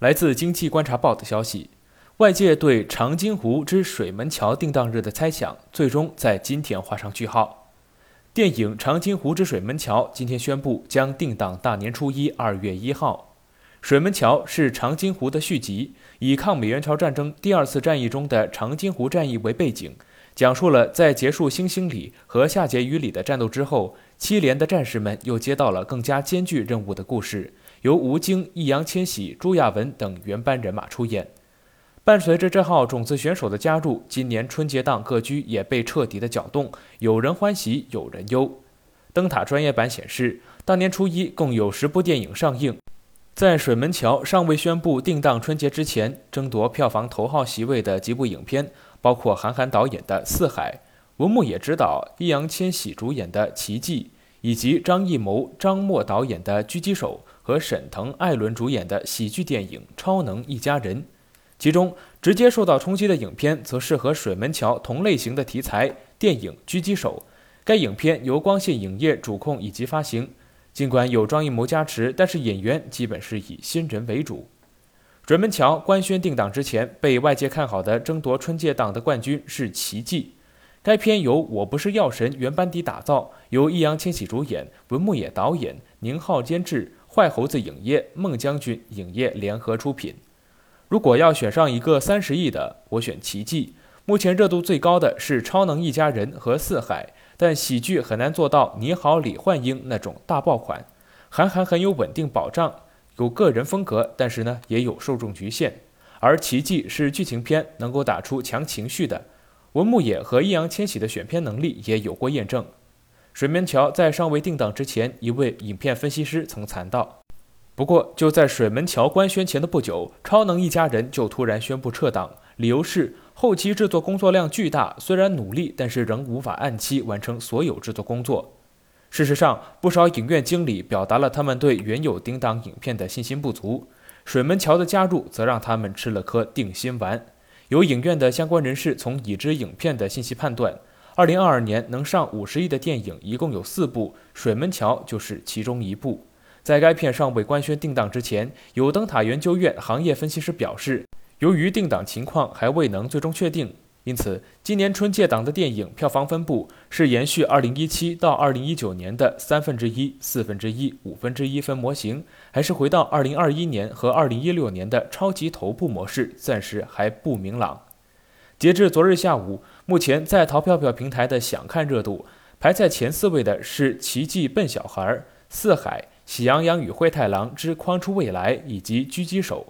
来自《经济观察报》的消息，外界对长津湖之水门桥定档日的猜想，最终在今天画上句号。电影《长津湖之水门桥》今天宣布将定档大年初一二月一号。水门桥是长津湖的续集，以抗美援朝战争第二次战役中的长津湖战役为背景，讲述了在结束星星里和夏桀榆里的战斗之后，七连的战士们又接到了更加艰巨任务的故事。由吴京、易烊千玺、朱亚文等原班人马出演。伴随着这号种子选手的加入，今年春节档各居也被彻底的搅动，有人欢喜有人忧。灯塔专业版显示，大年初一共有十部电影上映。在水门桥尚未宣布定档春节之前，争夺票房头号席位的几部影片，包括韩寒导演的《四海》，文牧野执导、易烊千玺主演的《奇迹》，以及张艺谋、张默导演的《狙击手》。和沈腾、艾伦主演的喜剧电影《超能一家人》，其中直接受到冲击的影片则是和水门桥同类型的题材电影《狙击手》。该影片由光线影业主控以及发行。尽管有张艺谋加持，但是演员基本是以新人为主。水门桥官宣定档之前，被外界看好的争夺春节档的冠军是《奇迹》。该片由《我不是药神》原班底打造，由易烊千玺主演，文牧野导演，宁浩监制。坏猴子影业、孟将军影业联合出品。如果要选上一个三十亿的，我选《奇迹》。目前热度最高的是《超能一家人》和《四海》，但喜剧很难做到《你好，李焕英》那种大爆款。韩寒很有稳定保障，有个人风格，但是呢也有受众局限。而《奇迹》是剧情片，能够打出强情绪的。文牧野和易烊千玺的选片能力也有过验证。水门桥在尚未定档之前，一位影片分析师曾谈到。不过，就在水门桥官宣前的不久，超能一家人就突然宣布撤档，理由是后期制作工作量巨大，虽然努力，但是仍无法按期完成所有制作工作。事实上，不少影院经理表达了他们对原有定档影片的信心不足。水门桥的加入，则让他们吃了颗定心丸。有影院的相关人士从已知影片的信息判断。二零二二年能上五十亿的电影一共有四部，《水门桥》就是其中一部。在该片尚未官宣定档之前，有灯塔研究院行业分析师表示，由于定档情况还未能最终确定，因此今年春节档的电影票房分布是延续二零一七到二零一九年的三分之一、四分之一、五分之一分模型，还是回到二零二一年和二零一六年的超级头部模式，暂时还不明朗。截至昨日下午，目前在淘票票平台的想看热度排在前四位的是《奇迹笨小孩》《四海》《喜羊羊与灰太狼之筐出未来》以及《狙击手》。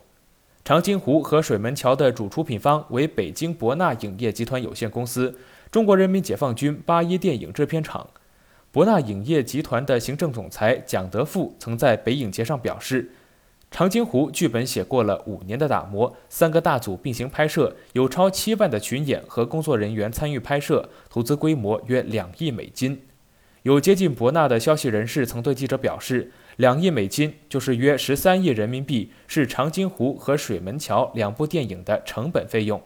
长津湖和水门桥的主出品方为北京博纳影业集团有限公司、中国人民解放军八一电影制片厂。博纳影业集团的行政总裁蒋德富曾在北影节上表示。长津湖剧本写过了五年的打磨，三个大组并行拍摄，有超七万的群演和工作人员参与拍摄，投资规模约两亿美金。有接近博纳的消息人士曾对记者表示，两亿美金就是约十三亿人民币，是长津湖和水门桥两部电影的成本费用。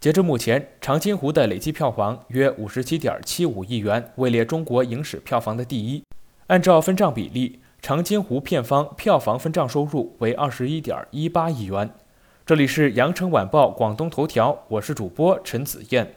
截至目前，长津湖的累计票房约五十七点七五亿元，位列中国影史票房的第一。按照分账比例。长津湖片方票房分账收入为二十一点一八亿元。这里是羊城晚报广东头条，我是主播陈子燕。